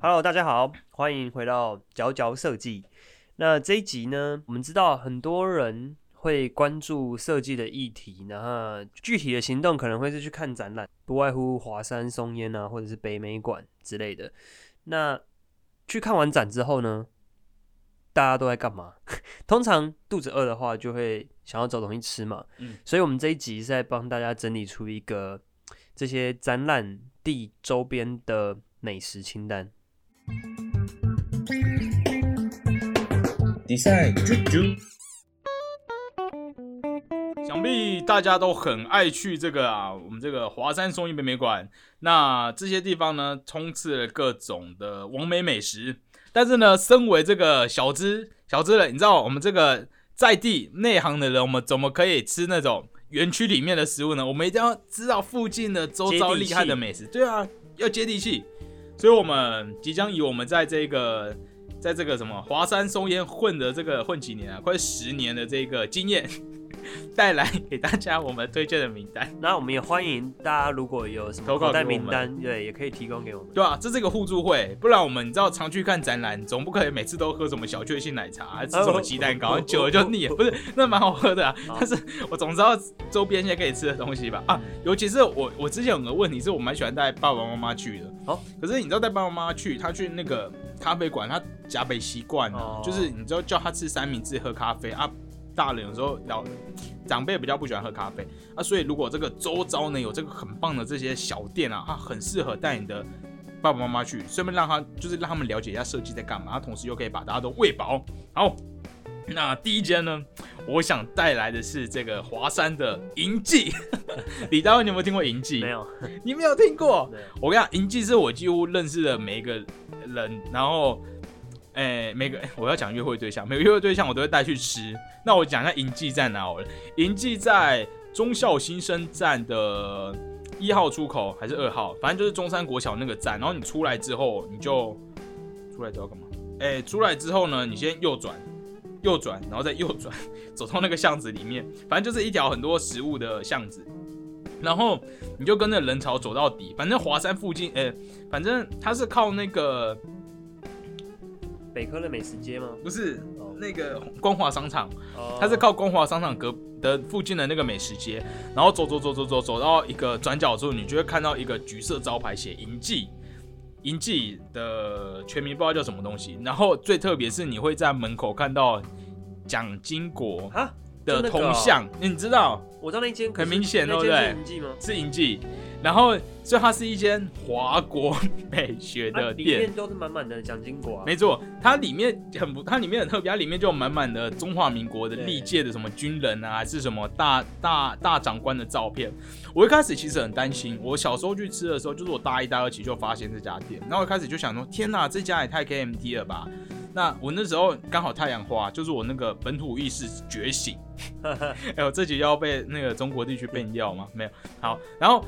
Hello，大家好，欢迎回到佼佼设计。那这一集呢，我们知道很多人会关注设计的议题，然后具体的行动可能会是去看展览，不外乎华山松烟啊，或者是北美馆之类的。那去看完展之后呢，大家都在干嘛？通常肚子饿的话，就会想要找东西吃嘛。嗯所以我们这一集是在帮大家整理出一个这些展览地周边的美食清单。Design 啾啾，想必大家都很爱去这个啊，我们这个华山松一北美馆。那这些地方呢，充斥了各种的完美美食。但是呢，身为这个小资小资人，你知道我们这个在地内行的人，我们怎么可以吃那种园区里面的食物呢？我们一定要知道附近的周遭厉害的美食。对啊，要接地气。所以，我们即将以我们在这个在这个什么华山松烟混的这个混几年啊，快十年的这个经验，带来给大家我们推荐的名单。那我们也欢迎大家，如果有什么投稿名单，对，也可以提供给我们。对啊，这是一个互助会，不然我们你知道常去看展览，总不可以每次都喝什么小确幸奶茶，还吃什么鸡蛋糕，哦久了就腻了。不是，那蛮好喝的啊，但是我总知道周边现在可以吃的东西吧？啊，尤其是我我之前有个问题是我蛮喜欢带爸爸妈妈去的，哦，可是你知道带爸爸妈妈去，他去那个咖啡馆，他假北习惯啊哦，就是你知道叫他吃三明治喝咖啡啊。大人有时候老长辈比较不喜欢喝咖啡啊，所以如果这个周遭呢有这个很棒的这些小店啊，它很适合带你的爸爸妈妈去，顺便让他就是让他们了解一下设计在干嘛，同时又可以把大家都喂饱。好，那第一间呢，我想带来的是这个华山的银记。李大卫，你有没有听过银记？没，有，你没有听过？我跟你讲，银记是我几乎认识的每一个人，然后，诶、每个我要讲约会对象，每个约会对象我都会带去吃。那我讲一下银记在哪好了，银记在忠孝新生站的一号出口还是二号，反正就是中山国小那个站。然后你出来之后，你就出来之后干嘛？诶、出来之后呢，你先右转。右转，然后再右转，走到那个巷子里面，反正就是一条很多食物的巷子。然后你就跟着人潮走到底，反正华山附近，呃、反正它是靠那个北科的美食街吗？不是哦那个光华商场，哦它是靠光华商场隔的附近的那个美食街，然后走走走走走走到一个转角处，你就会看到一个橘色招牌写银记。银记的全名不知道叫什么东西，然后最特别是你会在门口看到蒋经国啊，的铜像，你知道我知道那间可是很明显那对不对是银记吗？是银记，然后所以它是一间华国美学的店，面都是满满的蒋经国啊。没错，它里面很不，它里面很特别，它里面就有满满的中华民国的对历届的什么军人啊，还是什么大大大长官的照片。我一开始其实很担心，我小时候去吃的时候，就是我大一大二起就发现这家店，然后我一开始就想说，天哪，这家也太 KMT 了吧。那我那时候刚好太阳花，就是我那个本土意识觉醒。哎呦，这集要被那个中国地区变掉吗？没有。好，然后，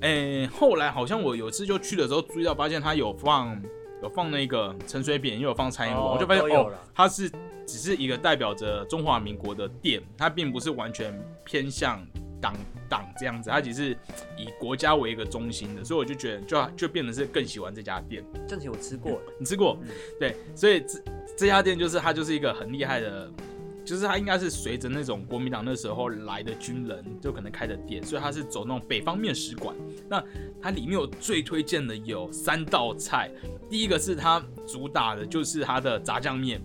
诶、后来好像我有一次就去的时候注意到，发现他有放有放那个陈水扁，又有放蔡英文，哦我就发现哦它是只是一个代表着中华民国的店，它并不是完全偏向党党这样子，它只是以国家为一个中心的，所以我就觉得就就变得是更喜欢这家店。正奇我吃过，你吃过？嗯对，所以这这家店就是它就是一个很厉害的，就是它应该是随着那种国民党那时候来的军人就可能开的店，所以它是走那种北方面食馆。那它里面有最推荐的有三道菜，第一个是它主打的就是它的炸酱面，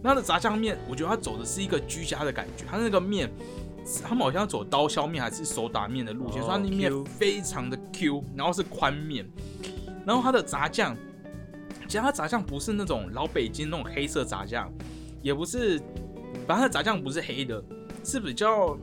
那它的炸酱面我觉得它走的是一个居家的感觉，它那个面。他们好像走刀削面还是手打面的路线，哦所以它那面非常的 Q，然后是宽面，然后它的炸酱其实它炸酱不是那种老北京那种黑色炸酱，也不是，反正它的炸酱不是黑的，是比较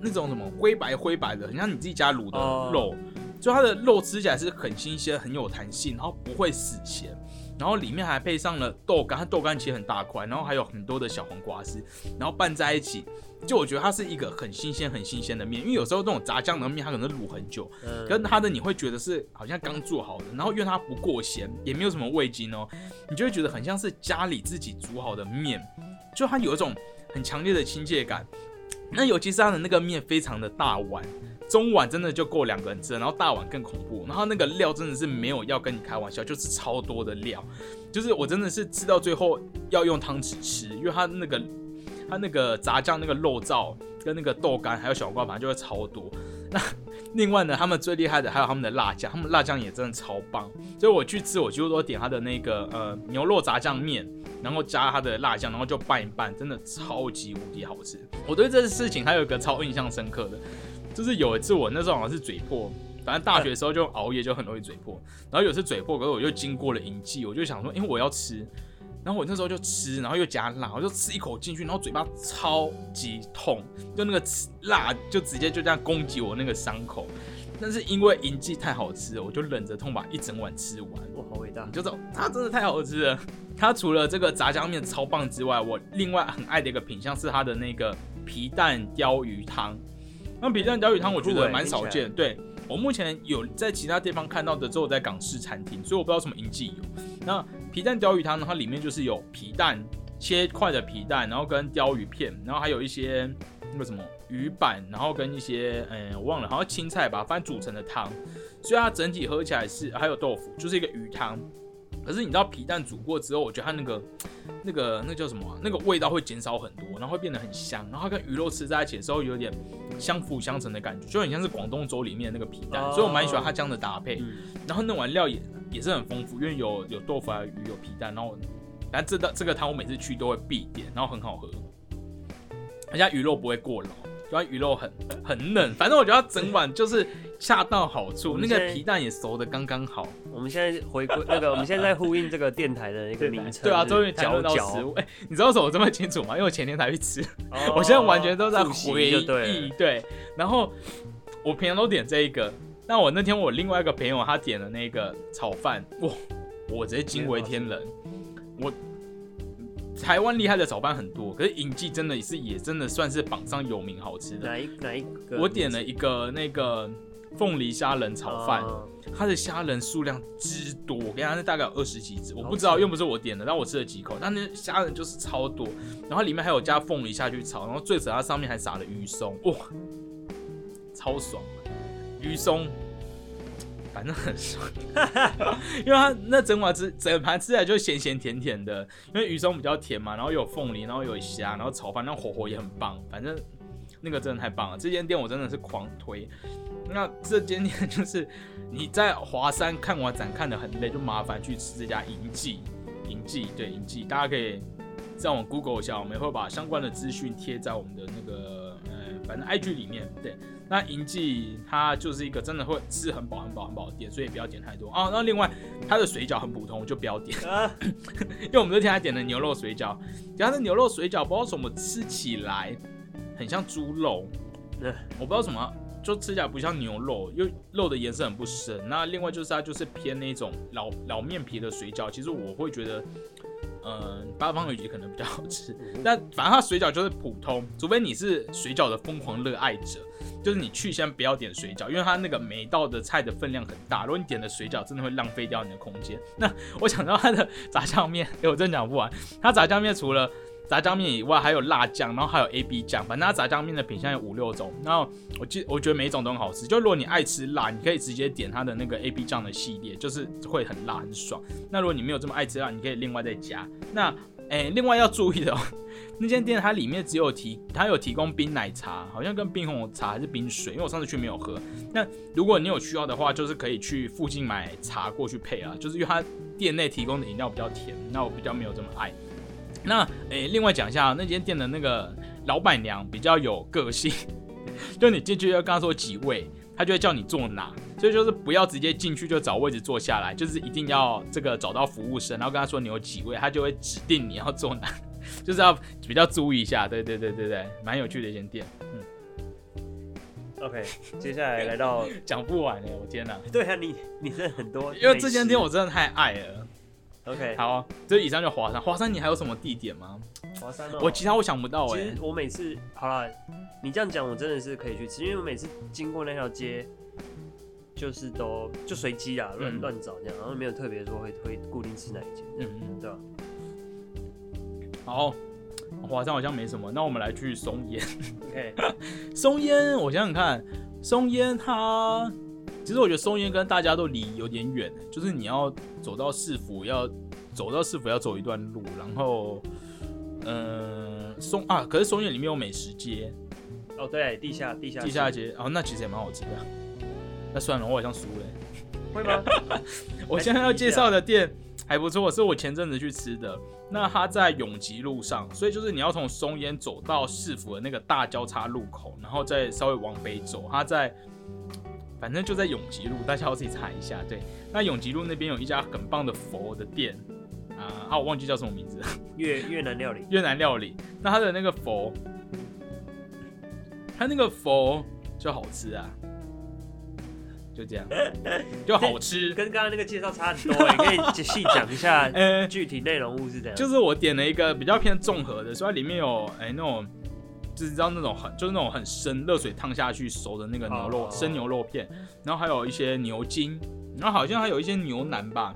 那种什么灰白灰白的，很像你自己家卤的哦肉，就它的肉吃起来是很新鲜、很有弹性，然后不会死咸，然后里面还配上了豆干，它豆干其实很大块，然后还有很多的小黄瓜丝，然后拌在一起。就我觉得它是一个很新鲜、很新鲜的面，因为有时候那种炸酱的面它可能卤很久，嗯，跟它的你会觉得是好像刚做好的，然后因为它不过咸，也没有什么味精哦，你就会觉得很像是家里自己煮好的面，就它有一种很强烈的亲切感。那尤其是它的那个面非常的大碗，中碗真的就够两个人吃，然后大碗更恐怖。然后那个料真的是没有要跟你开玩笑，就是超多的料，就是我真的是吃到最后要用汤匙吃，因为它那个它那个炸酱那个肉燥跟那个豆干还有小瓜，反正就会超多。那 另外呢，他们最厉害的还有他们的辣酱，他们辣酱也真的超棒。所以我去吃，我几乎都点他的那个呃牛肉炸酱面，然后加他的辣酱，然后就拌一拌，真的超级无敌好吃。我对这件事情还有一个超印象深刻的，就是有一次我那时候好像是嘴破，反正大学的时候就熬夜就很容易嘴破，然后有次嘴破，可是我又经过了营记，我就想说，因为我要吃。然后我那时候就吃，然后又加辣，我就吃一口进去，然后嘴巴超级痛，就那个辣就直接就这样攻击我那个伤口。但是因为银记太好吃了，我就忍着痛把一整碗吃完。哇，好伟大！就说它真的太好吃了。它除了这个炸酱面超棒之外，我另外很爱的一个品相是它的那个皮蛋鲷鱼汤。那皮蛋鲷鱼汤我觉得蛮少见，对我目前有在其他地方看到的，只有在港式餐厅，所以我不知道什么银记有。那皮蛋鲷鱼汤呢？它里面就是有皮蛋切块的皮蛋，然后跟鲷鱼片，然后还有一些那个什么鱼板，然后跟一些嗯我忘了，好像青菜吧，反正煮成的汤。所以它整体喝起来是还有豆腐，就是一个鱼汤。可是你知道皮蛋煮过之后，我觉得它那个 那个那叫什么？那个味道会减少很多，然后会变得很香，然后它跟鱼肉吃在一起的时候有点相辅相成的感觉，就很像是广东粥里面那个皮蛋。所以我蛮喜欢它这样的搭配。然后那碗料也。也是很丰富，因为有有豆腐啊、鱼、有皮蛋，然后，但这道这个汤我每次去都会必点，然后很好喝，而且鱼肉不会过老，主要鱼肉很很嫩，反正我觉得整碗就是恰到好处，那个皮蛋也熟的刚刚好。我们现在回归那个，我们现在在呼应这个电台的一个名称，对啊，终于讲到食物。哎，你知道什么这么清楚吗？因为我前天才去吃，我现在完全都在回忆。对，然后我平常都点这一个。那我那天我另外一个朋友他点了那个炒饭，哇，我直接惊为天人。我台湾厉害的炒饭很多，可是影记真的是也真的算是榜上有名好吃的。哪一哪一个？我点了一个那个凤梨虾仁炒饭，它的虾仁数量之多，我跟你讲那大概有二十几只，我不知道又不是我点的，但我吃了几口，但那虾仁就是超多，然后里面还有加凤梨下去炒，然后最主要上面还撒了鱼松，哇，超爽。鱼松，反正很爽，因为它那整碗吃整盘吃起来就咸咸甜甜的，因为鱼松比较甜嘛，然后有凤梨，然后有虾，然后炒饭那火候也很棒，反正那个真的太棒了。这间店我真的是狂推。那这间店就是你在华山看完展看的很累，就麻烦去吃这家银记，银记对银记，大家可以上网 Google 一下，我们会把相关的资讯贴在我们的那个呃反正 IG 里面，对。那银记它就是一个真的会吃很饱很饱很饱的店，所以不要点太多啊。那另外它的水饺很普通，就不要点，因为我们那天还点了牛肉水饺，它的牛肉水饺不知道什么吃起来很像猪肉，我不知道什么，就吃起来不像牛肉，因为肉的颜色很不深。那另外就是它就是偏那种老老面皮的水饺，其实我会觉得。嗯，八方鱼可能比较好吃，但反正它水饺就是普通，除非你是水饺的疯狂热爱者，就是你去先不要点水饺，因为它那个每道的菜的分量很大，如果你点的水饺真的会浪费掉你的空间。那我想到它的炸酱面，哎，我真讲不完，它炸酱面除了。炸酱面以外还有辣酱，然后还有 A B 酱，反正它炸酱面的品相有五六种。然后我记，我觉得每一种都很好吃。就如果你爱吃辣，你可以直接点它的那个 A B 酱的系列，就是会很辣很爽。那如果你没有这么爱吃辣，你可以另外再加。那诶，另外要注意的哦，那间店它里面只有提，它有提供冰奶茶，好像跟冰红茶还是冰水，因为我上次去没有喝。那如果你有需要的话，就是可以去附近买茶过去配啊。就是因为它店内提供的饮料比较甜，那我比较没有这么爱。那诶，另外讲一下那间店的那个老板娘比较有个性，就你进去要跟她说几位，她就会叫你坐哪，所以就是不要直接进去就找位置坐下来，就是一定要这个找到服务生，然后跟他说你有几位，他就会指定你要坐哪，就是要比较注意一下，对对对对对，蛮有趣的一间店，嗯。OK，接下来来到 讲不完哎，我天哪！对啊，你你真的很多，因为这间店我真的太爱了。OK，好，这以上就华山。华山，你还有什么地点吗？华山哦，我其他我想不到哎。其实我每次好了，你这样讲，我真的是可以去吃，因为我每次经过那条街，就是都就随机啊，乱乱找这样，然后没有特别说会会固定吃哪一间。嗯嗯，对吧？好，华山好像没什么，那我们来去松烟。OK，松烟，我想想看，松烟它其实我觉得松烟跟大家都离有点远，就是你要走到市府，要走到市府要走一段路，然后嗯、呃松啊，可是松烟里面有美食街、哦对，地下地下地下街，哦，那其实也蛮好吃的。那算了，我好像输了。会吗？我现在要介绍的店还不错，是我前阵子去吃的。那它在永吉路上，所以就是你要从松烟走到市府的那个大交叉路口，然后再稍微往北走。它在，反正就在永吉路，大家要自己查一下。对，那永吉路那边有一家很棒的佛的店啊，啊，我忘记叫什么名字了，越越南料理，越南料理。那它的那个佛，它那个佛就好吃啊，就这样，就好吃。跟刚刚那个介绍差很多，你可以细讲一下 呃，具体内容物是怎样。就是我点了一个比较偏综合的，所以它里面有哎、那种，就是知道那种很就是那种很生热水烫下去熟的那个牛肉、哦。生牛肉片，然后还有一些牛筋，然后好像还有一些牛腩吧，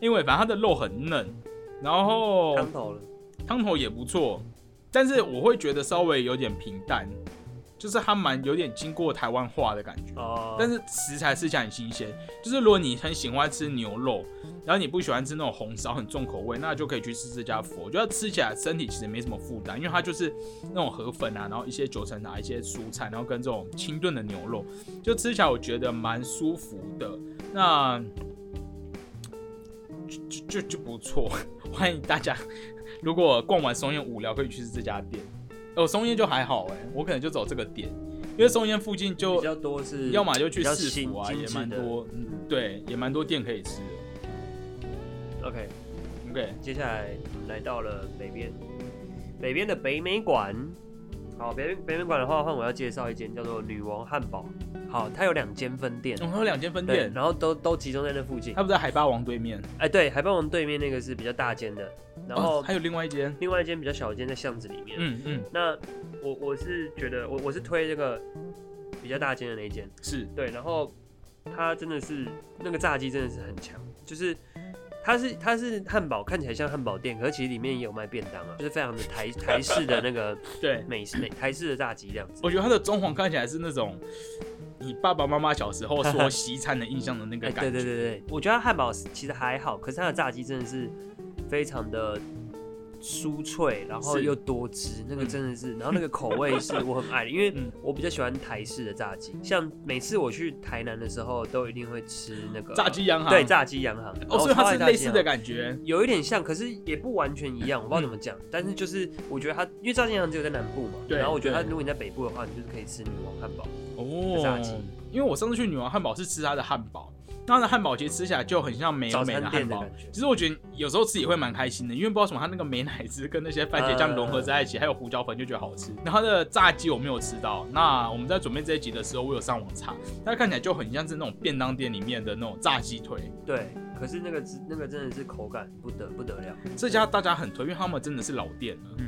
因为反正它的肉很嫩，然后汤头了，汤头也不错，但是我会觉得稍微有点平淡，就是它蛮有点经过台湾化的感觉。哦，但是食材吃起来很新鲜，就是如果你很喜欢吃牛肉，然后你不喜欢吃那种红烧很重口味，那就可以去吃这家佛。我觉得吃起来身体其实没什么负担，因为它就是那种河粉啊，然后一些九层塔、一些蔬菜，然后跟这种清炖的牛肉，就吃起来我觉得蛮舒服的。那就就就就不错，欢迎大家如果逛完松烟无聊，可以去吃这家店。哦，松烟就还好哎，我可能就走这个点，因为松烟附近就比较多是，要么就去市府啊，也蛮多，嗯，对，也蛮多店可以吃的。OK，OK，接下来我们来到了北边，北边的北美馆。好，北边北美馆的话，换我要介绍一间叫做女王汉堡。好，它有两间分店，我们有两间分，店，然后都都集中在那附近它。不在海霸王对面，哎，对，海霸王对面那个是比较大间的，然后哦还有另外一间，另外一间比较小间在巷子里面。嗯嗯，那我我是觉得我我是推这个比较大间的那一间，是对，然后它真的是那个炸鸡真的是很强，就是它是它是汉堡，看起来像汉堡店，可是其实里面也有卖便当啊，就是非常的台 台式的那个 对。美式美台式的炸鸡这样子。我觉得它的装潢看起来是那种你爸爸妈妈小时候说 西餐的印象的那个哎，感觉。对对对对，我觉得它汉堡其实还好，可是它的炸鸡真的是非常的酥脆，然后又多汁，那个嗯真的是，然后那个口味是 我很爱的，因为嗯我比较喜欢台式的炸鸡，像每次我去台南的时候，都一定会吃那个炸鸡洋行，对，炸鸡洋行，哦，所以它是类似的感。觉。有一点像，可是也不完全一样，我不知道怎么讲。但是就是我觉得它，因为炸鸡洋行只有在南部嘛，对然后我觉得它如果你在北部的话，你就是可以吃女王汉堡。哦炸鸡因为我上次去女王汉堡是吃它的汉堡，那它的汉堡其实吃起来就很像美美的汉堡。其实我觉得有时候吃也会蛮开心的，因为不知道为什么它那个美乃滋跟那些番茄酱融合在一起，还有胡椒粉就觉得好吃。然后它的炸鸡我没有吃到，那我们在准备这一集的时候，我有上网查，它看起来就很像是那种便当店里面的那种炸鸡腿。对，可是那个是那个真的是口感不得不得了。这家大家很推，因为他们真的是老店了，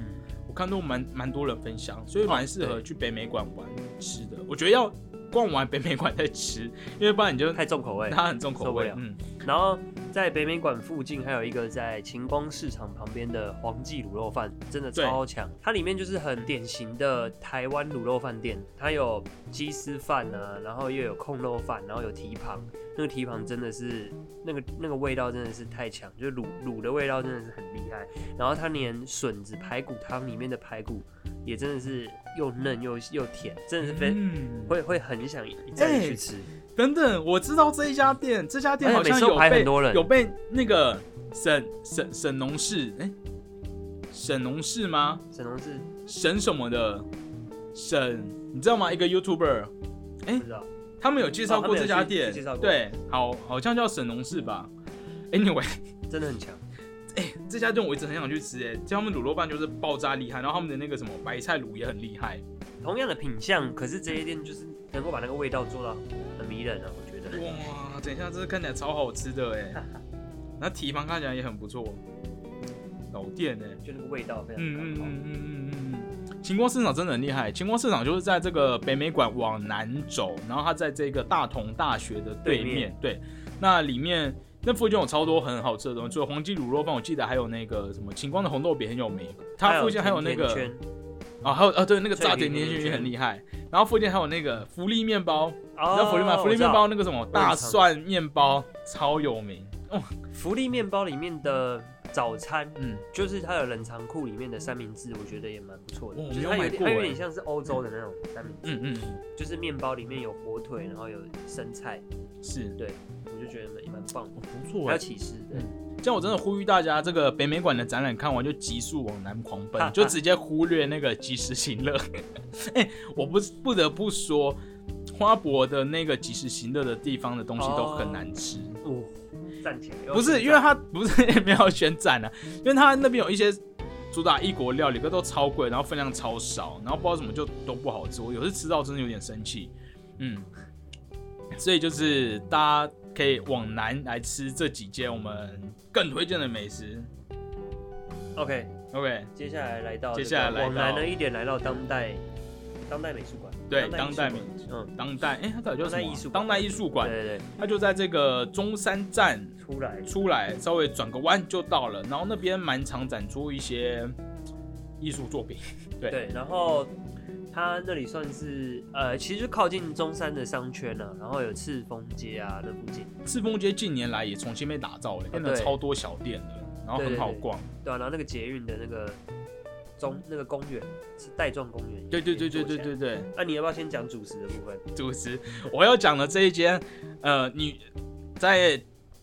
看都蛮蛮多人分享，所以蛮适合去北美馆玩吃的。我觉得要逛完北美馆再吃，因为不然你就太重口味。它很重口受不了。味嗯，然后在北美馆附近还有一个在晴光市场旁边的黄记卤肉饭，真的超强。它里面就是很典型的台湾卤肉饭店，它有鸡丝饭啊，然后又有控肉饭，然后有蹄膀。那个蹄膀真的是那个那个味道真的是太强，就是卤卤的味道真的是很厉害。然后它连笋子排骨汤里面的排骨也真的是又嫩又又甜，真的是非、嗯会会很想一再哎去吃。等等，我知道这一家店，这家店好像有被很多人有被那个沈沈沈农氏，哎、沈农氏吗？沈农氏沈什么的？沈，你知道吗？一个 YouTuber，哎不知道。他们有介绍过这家店，介绍过对，好，好像叫沈农氏吧。Anyway，真的很强。哎、这家店我一直很想去吃、哎，他们卤肉饭就是爆炸厉害，然后他们的那个什么白菜卤也很厉害。同样的品相，可是这些店就是能够把那个味道做到很迷人啊，我觉得。哇，等一下，这看起来超好吃的哎，那蹄膀看起来也很不错，老店哎。就那个味道非常嗯嗯刚好。嗯嗯嗯嗯嗯，晴光市场真的很厉害。晴光市场就是在这个北美馆往南走，然后它在这个大同大学的。对面对，那里面那附近有超多很好吃的东西，除了黄记卤肉饭，我记得还有那个什么晴光的红豆饼很有名。它附近还有那个啊，还有啊，对，那个炸脆皮甜甜圈也很厉害。然后附近还有那个福利面包，你知道福利吗？哦福利面包那个什么大蒜面包超有名。哦，福利面包里面的早餐，嗯，就是它的冷藏库里面的三明治，我觉得也蛮不错的，哦就是它有点它有点像是欧洲的那种三明治，嗯嗯，就是面包里面有火腿，然后有生菜，是，我就觉得蛮也蛮棒的。哦不错哎。还有启示，对，这样我真的呼吁大家，这个北美馆的展览看完就急速往南狂奔，就直接忽略那个即时行乐。哎、我不不得不说，花博的那个即时行乐的地方的东西都很难吃。哦，站起来，不是，因为它不是没有选展啊，因为它那边有一些主打异国料理，可都超贵，然后分量超少，然后不知道怎么就都不好吃。我有时吃到真的有点生气，嗯，所以就是大家可以往南来吃这几间我们更推荐的美食。OK，OK，接下来来到接下来往南了一点，来到当代当代美术馆，对，当当代美术馆，嗯，当代，哎、它到底叫什么啊？当代艺术馆当代艺术馆，对对它就在这个中山站，出来出来，稍微转个弯就到了。然后那边蛮常展出一些艺术作品。对对，然后它那里算是呃，其实就靠近中山的商圈啊，然后有赤峰街啊那附近，赤峰街近年来也重新被打造了，变得哦对超多小店的，然后很好逛。对啊，然后那个捷运的那个中那个公园是带状公园，对对对对对对。对对，那、你要不要先讲主食的部分？主食我要讲的这一间，呃，你在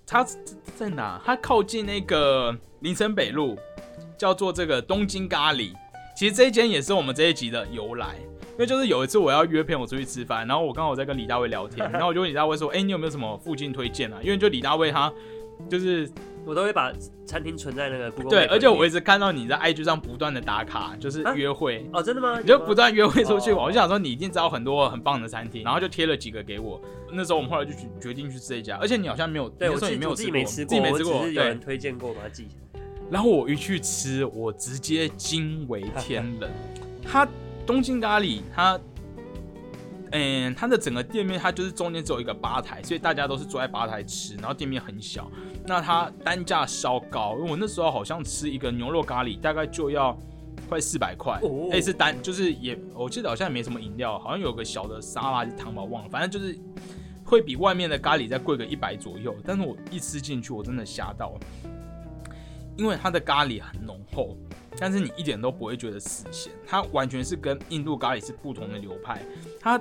它在哪？它靠近那个林森北路，叫做这个东京咖喱。其实这一间也是我们这一集的由来，因为就是有一次我要约朋友出去吃饭，然后我刚好在跟李大卫聊天，然后我就问李大卫说：“哎、你有没有什么附近推荐啊？”因为就李大卫他就是我都会把餐厅存在那个 Google 对，而且我一直看到你在 IG 上不断的打卡，就是啊约会。哦，真的吗？你就不断约会出去我就想说你一定知道很多很棒的餐厅，然后就贴了几个给我。那时候我们后来就决决定去这一家，而且你好像没有，对我自己没有我自己没吃自己没吃过，只是有人对。推荐过，把它记下来。然后我一去吃，我直接惊为天人。它东京咖喱，它，嗯，它的整个店面它就是中间只有一个吧台，所以大家都是坐在吧台吃，然后店面很小。那它单价稍高，因为我那时候好像吃一个牛肉咖喱大概就要快四百块，哦哎、是单就是也我记得好像也没什么饮料，好像有个小的沙拉还是汤吧，忘了，反正就是会比外面的咖喱再贵个一百左右。但是我一吃进去，我真的吓到了，因为它的咖喱很浓厚，但是你一点都不会觉得死咸，它完全是跟印度咖喱是不同的流派。它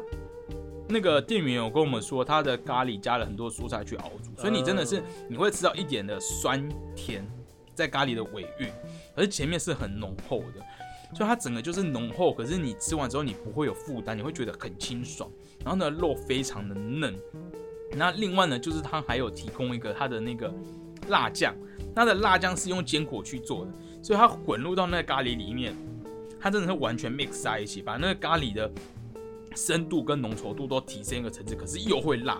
那个店员有跟我们说，它的咖喱加了很多蔬菜去熬煮，所以你真的是你会吃到一点的酸甜在咖喱的尾韵，而前面是很浓厚的。所以它整个就是浓厚，可是你吃完之后你不会有负担，你会觉得很清爽。然后呢，肉非常的嫩。那另外呢，就是它还有提供一个它的那个辣酱，它的辣酱是用坚果去做的，所以它混入到那个咖喱里面，它真的是完全 mix 在一起，把那个咖喱的深度跟浓稠度都提升一个层次，可是又会辣。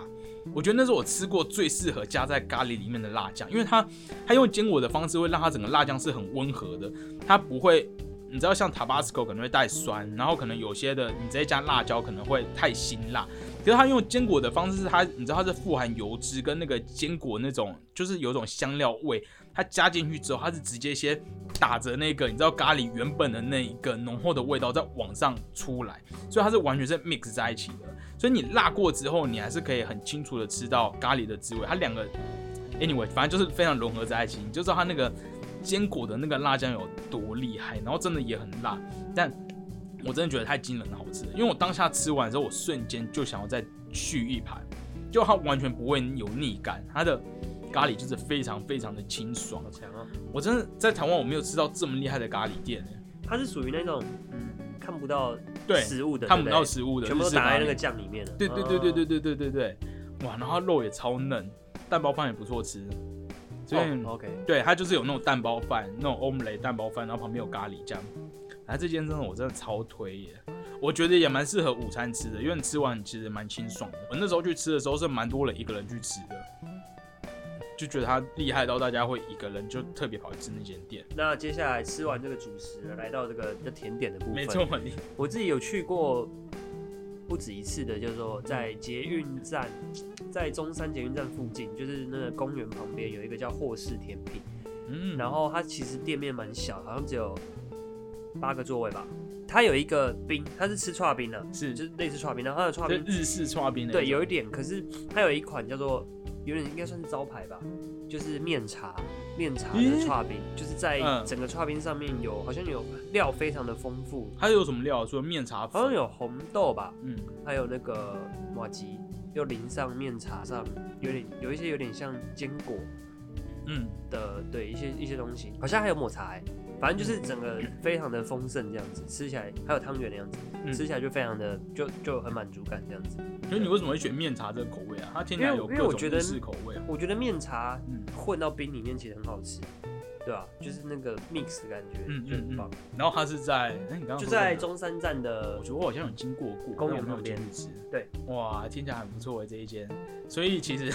我觉得那是我吃过最适合加在咖喱里面的辣酱，因为它它用坚果的方式会让它整个辣酱是很温和的，它不会。你知道像 Tabasco 可能会带酸，然后可能有些的你直接加辣椒可能会太辛辣。可是它用坚果的方式是它，你知道它是富含油脂跟那个坚果那种，就是有种香料味。它加进去之后，它是直接先打着那个你知道咖喱原本的那一个浓厚的味道再往上出来，所以它是完全是 mix 在一起的。所以你辣过之后，你还是可以很清楚的吃到咖喱的滋味。它两个 anyway 反正就是非常融合在一起，你就知道它那个坚果的那个辣酱有多厉害，然后真的也很辣，但我真的觉得太惊人的好吃，因为我当下吃完之后，我瞬间就想要再续一盘，就它完全不会有腻感，它的咖喱就是非常非常的清爽好。强啊！我真的在台湾我没有吃到这么厉害的咖喱店欸它是属于那种嗯看不到对，食物的，看不到食物的，全部都打在那个酱里面了。对对对对哦对对对对对，哇，然后它肉也超嫩，蛋包饭也不错吃，所以、哦，OK，对它就是有那种蛋包饭，那种欧姆雷蛋包饭，然后旁边有咖喱酱。哎，这间真的我真的超推耶，我觉得也蛮适合午餐吃的，因为你吃完其实蛮清爽的。我那时候去吃的时候是蛮多人一个人去吃的，就觉得他厉害到大家会一个人就特别跑去吃那间店。那接下来吃完这个主食，来到这个的甜点的部分。没错，，你我自己有去过，不止一次的，叫做在捷运站，在中山捷运站附近，就是那个公园旁边有一个叫霍氏甜品，嗯，然后它其实店面蛮小，好像只有八个座位吧。它有一个冰，它是吃串冰的，是就是类似串冰，然后它的串冰日式串冰的那对，有一点，可是它有一款叫做有点应该算是招牌吧，就是面茶面茶的咦？串冰，就是在嗯。整个串冰上面有好像有料非常的丰富，它有什么料？除了面茶粉，好像有红豆吧，嗯，还有那个马吉，又淋上面茶上，有点有一些有点像坚果嗯，的，对一些一些东西，好像还有抹茶、欸，反正就是整个非常的丰盛这样子，吃起来还有汤圆的样子，嗯吃起来就非常的就就很满足感这样子。所以你为什么会选面茶这个口味啊？它听起来因为有各种因为我觉得日式口味啊，我觉得面茶嗯，混到冰里面其实很好吃，对吧、就是那个 mix 的感觉，嗯就很棒。然后它是在，哎，你刚刚就说哪在中山站的我觉得我好像有经过过公园但我没有旁边进去吃。对，哇，听起来很不错诶，这一间。所以其实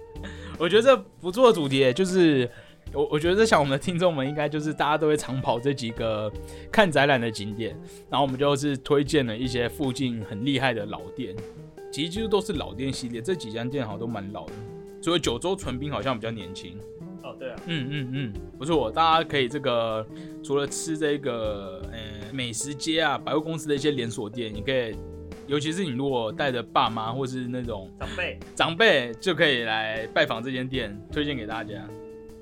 我觉得这不错的主题耶，就是我我觉得在想我们的听众们应该就是大家都会长跑这几个看展览的景点，然后我们就是推荐了一些附近很厉害的老店，其实就是都是老店系列，这几家店好像都蛮老的。所以九州纯冰好像比较年轻，哦，对啊，嗯嗯嗯，不错，大家可以这个除了吃这个呃美食街啊，百货公司的一些连锁店，你可以，尤其是你如果带着爸妈或是那种长辈，长辈，就可以来拜访这间店，推荐给大家。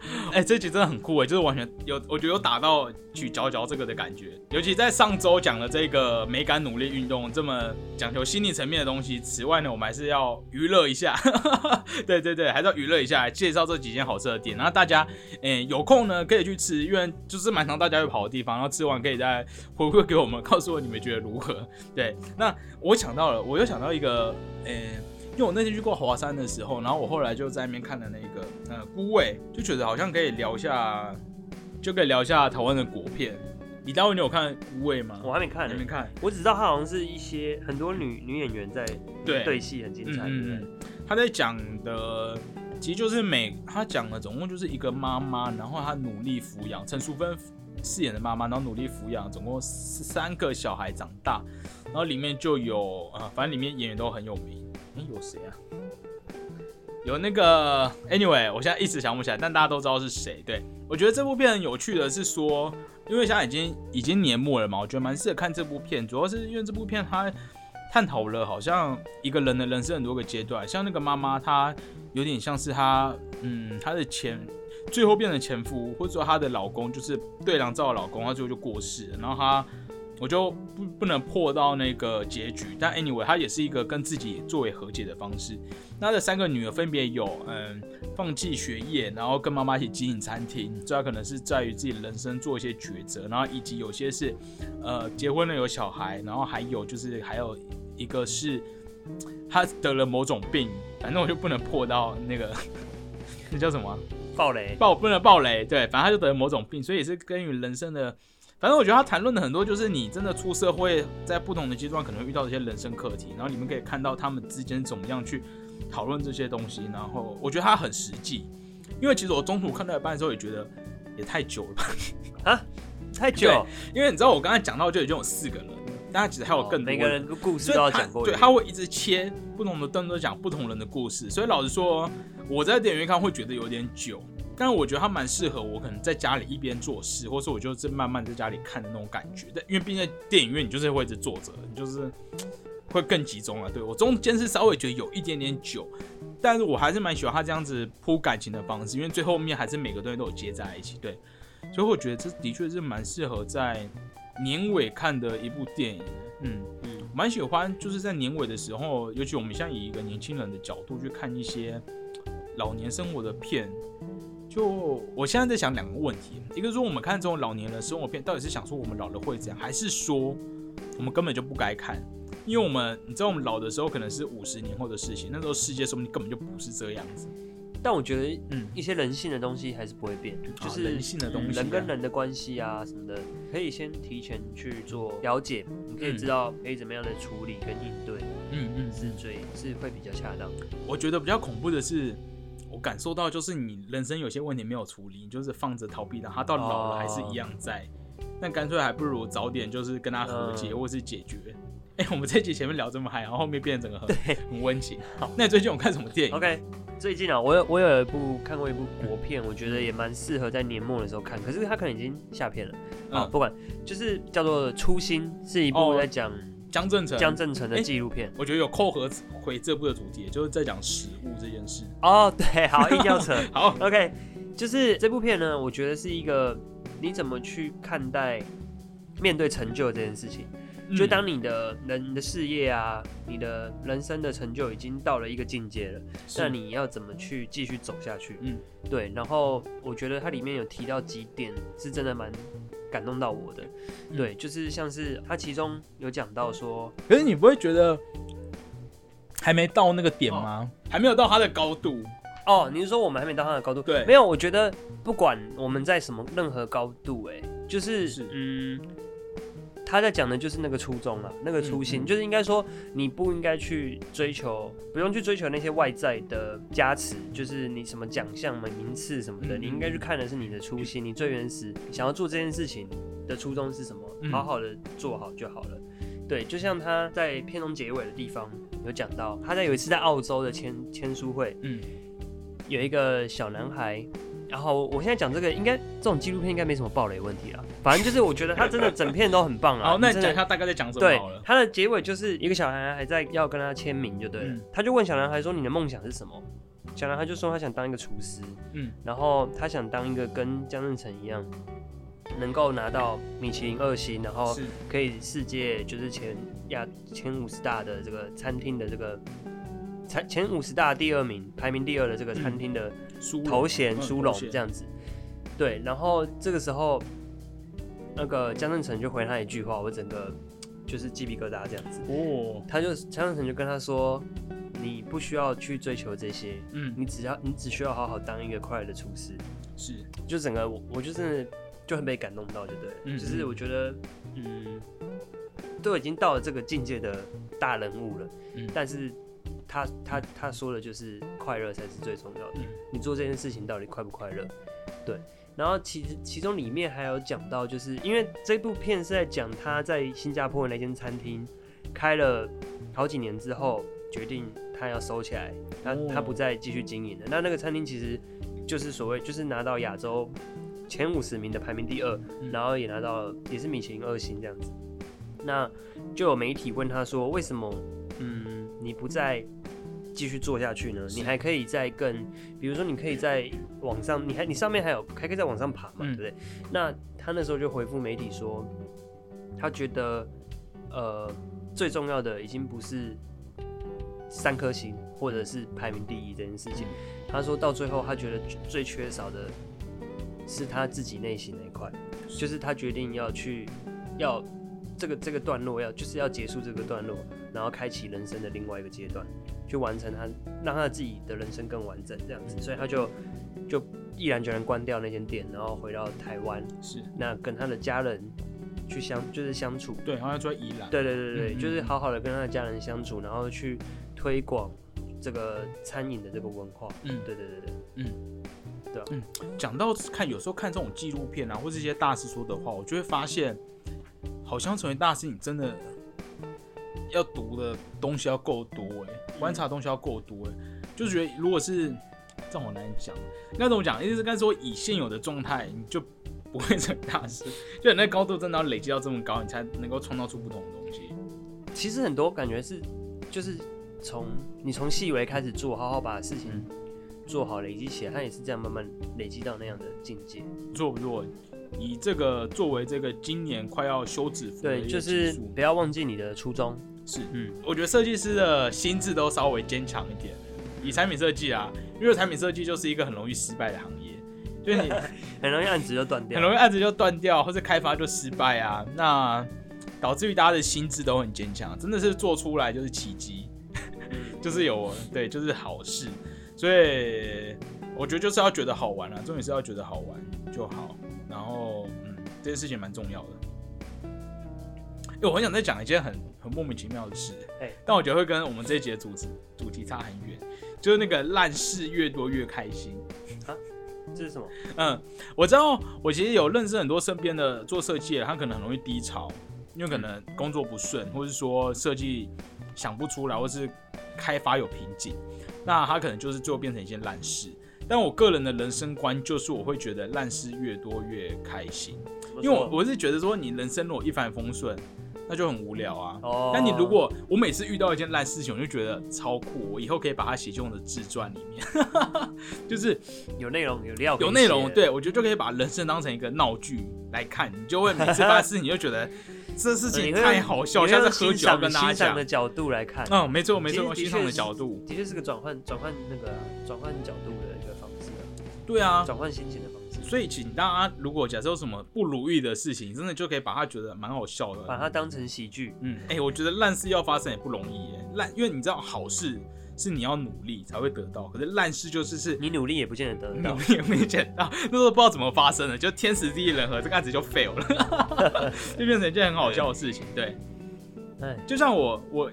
哎、这集真的很酷哎，就是完全有，我觉得有打到举佼佼这个的感觉。尤其在上周讲了这个美感努力运动这么讲求心理层面的东西，此外呢，我们还是要娱乐一下。对对对，还是要娱乐一下，介绍这几间好吃的店。然后大家，哎、有空呢可以去吃，因为就是蛮常大家会跑的地方。然后吃完可以再回馈给我们，告诉我你们觉得如何。对，那我想到了，我又想到一个，嗯、因为我那天去过华山的时候，然后我后来就在那边看了那个呃孤味，就觉得好像可以聊一下，就可以聊一下台湾的国片。李大卫，你有看孤味吗？我还没看呢你没，看？我只知道它好像是一些很多女女演员在对对戏很精彩，嗯，他在讲的其实就是每他讲的总共就是一个妈妈，然后她努力抚养陈淑芬饰演的妈妈，然后努力抚养总共三个小孩长大，然后里面就有啊、反正里面演员都很有名，哎、有谁啊？有那个，anyway，我现在一时想不起来，但大家都知道是谁。对我觉得这部片很有趣的是说，因为现在已经已经年末了嘛，我觉得蛮适合看这部片，主要是因为这部片它探讨了好像一个人的人生很多个阶段，像那个妈妈，她有点像是她，嗯，她的前最后变成前夫，或者说她的老公就是对良照的老公，他最后就过世了，然后她。我就不不能破到那个结局，但 anyway，它也是一个跟自己作为和解的方式。那这三个女儿分别有，嗯，放弃学业，然后跟妈妈一起经营餐厅，主要可能是在于自己人生做一些抉择，然后以及有些是，呃，结婚了有小孩，然后还有就是还有一个是她得了某种病，反正我就不能破到那个 那叫什么暴雷，暴不能暴雷，对，反正他就得了某种病，所以也是跟于人生的。反正我觉得他谈论的很多，就是你真的出社会，在不同的阶段可能会遇到一些人生课题，然后你们可以看到他们之间怎么样去讨论这些东西。然后我觉得他很实际，因为其实我中途看到一半的时候也觉得也太久了吧，啊太久，因为你知道我刚才讲到就已经有四个人，但他其实还有更多哦每个人的故事都要讲过对，他会一直切不同的灯都讲不同人的故事，所以老实说，我在电影院看会觉得有点久，但是我觉得它蛮适合我，可能在家里一边做事，或是我就是慢慢在家里看的那种感觉。但因为毕竟电影院你就是会一直坐着，你就是 会更集中了。对我中间是稍微觉得有一点点久，但是我还是蛮喜欢他这样子铺感情的方式，因为最后面还是每个东西都有接在一起。对，所以我觉得这的确是蛮适合在年尾看的一部电影。嗯。嗯，蛮喜欢，就是在年尾的时候，尤其我们现在以一个年轻人的角度去看一些老年生活的片。就我现在在想两个问题，一个说我们看这种老年人生活片，到底是想说我们老了会怎样，还是说我们根本就不该看？因为我们你知道我们老的时候可能是五十年后的事情，那时候世界说不定根本就不是这样子。但我觉得嗯，一些人性的东西还是不会变，就是人性的东西啊人跟人的关系啊什么的，可以先提前去做了解，你可以嗯知道可以怎么样的处理跟应对，嗯嗯是最是会比较恰当。我觉得比较恐怖的是，我感受到就是你人生有些问题没有处理，你就是放着逃避它，它到老了还是一样在。那干脆还不如早点就是跟他和解嗯或是解决。哎、我们这集前面聊这么嗨，然后后面变成整个很很温情好。那你最近有看什么电影 OK，最近啊，我有我有一部看过一部国片，我觉得也蛮适合在年末的时候看，可是它可能已经下片了。啊，嗯，不管，就是叫做《初心》，是一部哦在讲江正成，江正成的哎纪录片。我觉得有扣合回这部的主题，就是在讲食物这件事。哦，对，好，硬要扯。好，OK，就是这部片呢，我觉得是一个你怎么去看待面对成就这件事情。就嗯当你的人你的事业啊，你的人生的成就已经到了一个境界了，那你要怎么去继续走下去？嗯，对。然后我觉得它里面有提到几点是真的蛮感动到我的。嗯对，就是像是它其中有讲到说，可是你不会觉得还没到那个点吗？还没有到它的高度。哦，你是说我们还没到它的高度？对没有，我觉得不管我们在什么任何高度、哎，就是是嗯。他在讲的就是那个初衷啊，那个初心，嗯嗯就是应该说你不应该去追求，不用去追求那些外在的加持，就是你什么奖项嘛、名次什么的，嗯你应该去看的是你的初心，你最原始想要做这件事情的初衷是什么，嗯好好的做好就好了。对，就像他在片中结尾的地方有讲到，他在有一次在澳洲的签签书会，嗯，有一个小男孩，然后我现在讲这个，应该这种纪录片应该没什么暴雷问题啦。反正就是我觉得他真的整片都很棒啊。好，那讲一下大概在讲什么对好了。他的结尾就是一个小男孩还在要跟他签名就对了，嗯他就问小男孩说：“你的梦想是什么？”小男孩就说他想当一个厨师，嗯，然后他想当一个跟江正成一样，能够拿到米其林二星，然后可以世界就是前亚前五十大的这个餐厅的这个前前五十大第二名，排名第二的这个餐厅的头衔嗯殊荣这样子。对，然后这个时候，那个江正成就回他一句话，我整个就是鸡皮疙瘩这样子。哦，他就江正成就跟他说：“你不需要去追求这些，嗯，你只要你只需要好好当一个快乐的厨师。”是就整个我我就真的就很被感动到，就对了。嗯就是我觉得，嗯，都已经到了这个境界的大人物了，嗯但是他他他说的就是快乐才是最重要的。嗯你做这件事情到底快不快乐？对。然后其实其中里面还有讲到，就是因为这部片是在讲他在新加坡的那间餐厅开了好几年之后，决定他要收起来，他、哦他不再继续经营了。那那个餐厅其实就是所谓就是拿到亚洲前五十名的排名第二，嗯然后也拿到也是米其林二星这样子。那就有媒体问他说，为什么嗯你不再继续做下去呢？你还可以再更，比如说你可以在网上，你还你上面还有还可以在往上爬嘛，嗯对不对？那他那时候就回复媒体说，他觉得呃最重要的已经不是三颗星或者是排名第一这件事情。他说到最后，他觉得最缺少的是他自己内心那一块，就是他决定要去要这个这个段落要就是要结束这个段落，然后开启人生的另外一个阶段，去完成他让他自己的人生更完整这样子，所以他就就毅然决然关掉那间店，然后回到台湾，是，那跟他的家人去相就是相处，对，好像住在宜兰，对对对对，嗯嗯就是好好的跟他的家人相处，然后去推广这个餐饮的这个文化。嗯。对对对对，嗯。嗯。讲到看，有时候看这种纪录片啊，或是一些大师说的话，我就会发现，好像成为大师，你真的要读的东西要够多哎，观察东西要够多哎，就是觉得如果是这样好难讲，应该怎么讲？意思是该说以现有的状态，你就不会成为大师，就你那高度真的要累积到这么高，你才能够创造出不同的东西。其实很多感觉是就是从你从细微开始做，好好把事情嗯做好，累积起来，它也是这样慢慢累积到那样的境界。不错不错，以这个作为这个今年快要休止符对，就是不要忘记你的初衷。是，嗯，我觉得设计师的心智都稍微坚强一点。以产品设计啊，因为产品设计就是一个很容易失败的行业，就是你 很容易案子就断掉。很容易案子就断掉，或者开发就失败啊，那导致于大家的心智都很坚强，真的是做出来就是奇迹，嗯 就是有对，就是好事。所以我觉得就是要觉得好玩啊，重点是要觉得好玩就好。然后，嗯，这件事情蛮重要的。因为我很想再讲一件很很莫名其妙的事，哎但我觉得会跟我们这一节的主题主题差很远，就是那个烂事越多越开心。这是什么？嗯，我知道，我其实有认识很多身边的做设计的，他可能很容易低潮，因为可能工作不顺，或者是说设计想不出来，或是开发有瓶颈，那他可能就是最后变成一件烂事。但我个人的人生观就是，我会觉得烂事越多越开心，因为我我是觉得说，你人生如果一帆风顺，那就很无聊啊。哦，但你如果我每次遇到一件烂事情，我就觉得超酷，我以后可以把它写进我的自传里面，就是有内容有料有内容，对我觉得就可以把人生当成一个闹剧来看，你就会每次发生事情，你就觉得 这事情太好笑，像是喝酒要跟大家讲欣赏的。角度来看，嗯，没错没错，其实的欣赏的角度，的确是个转换转换那个啊转换角度对啊，转换心情的方式，所以请大家如果假设有什么不如意的事情，真的就可以把它觉得蛮好笑的，把它当成喜剧。嗯，哎、我觉得烂事要发生也不容易耶，烂，因为你知道好事是你要努力才会得到，可是烂事就是是你努力也不见得得到。努，力也没见到，那时候不知道怎么发生的，就天时地利人和，这个案子就 fail 了，就变成一件很好笑的事情。对，哎，就像我我，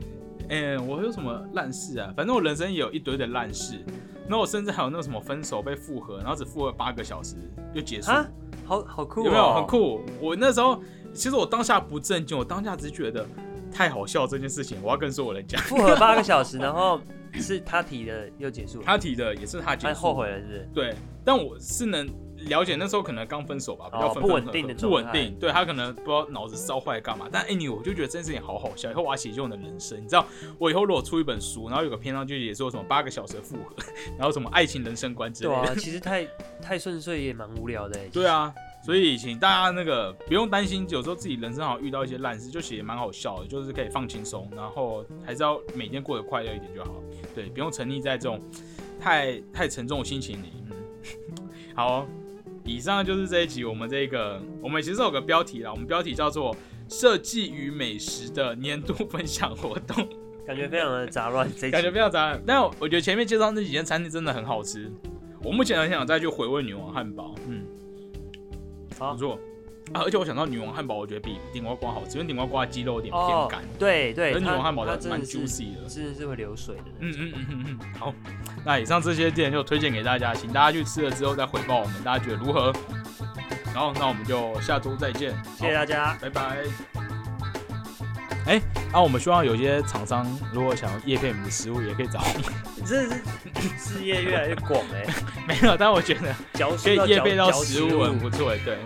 嗯、我有什么烂事啊？反正我人生也有一堆的烂事，然后我甚至还有那个什么分手被复合，然后只复合八个小时就结束，啊，好好酷、哦，有没有很？酷？我那时候其实我当下不震惊，我当下只是觉得太好笑这件事情，我要跟所有人讲。复合八个小时，然后是他提的又结束了，他提的也是他结束，他后悔了是不是？对，但我是能了解那时候可能刚分手吧，比较不稳定的不稳定，对他可能不知道脑子烧坏干嘛。但 anyway，我就觉得这件事情好好笑，以后我要写就我的人生。你知道，我以后如果出一本书，然后有个篇章就写说什么八个小时的复合，然后什么爱情人生观之类的。对啊，其实太太顺遂也蛮无聊的欸。对啊，所以请大家那个不用担心，有时候自己人生好像遇到一些烂事，就其实蛮好笑的，就是可以放轻松，然后还是要每天过得快乐一点就好。对，不用沉溺在这种太太沉重的心情里。嗯，好哦、以上就是这一集我们这个，我们其实有个标题啦，我们标题叫做“设计与美食的年度分享活动”。感觉非常的杂乱，这感觉非常杂乱。但我觉得前面介绍那几间餐厅真的很好吃，我目前很想再去回味女王汉堡，嗯，好。不错啊。而且我想到女王汉堡，我觉得比顶呱呱好吃，因为顶呱呱的鸡肉有点偏哦干，，对对，它而女王汉堡的蛮 juicy 的。真的是会流水的嗯种。嗯嗯嗯嗯，好，那以上这些店就推荐给大家，请大家去吃了之后再回报我们，大家觉得如何？然后那我们就下周再见，谢谢大家。拜拜。哎、那、我们希望有些厂商如果想要叶配我们的食物，也可以找我们。你真的是 事业越来越广哎，没有，但我觉得可以叶配到食物很不错，对。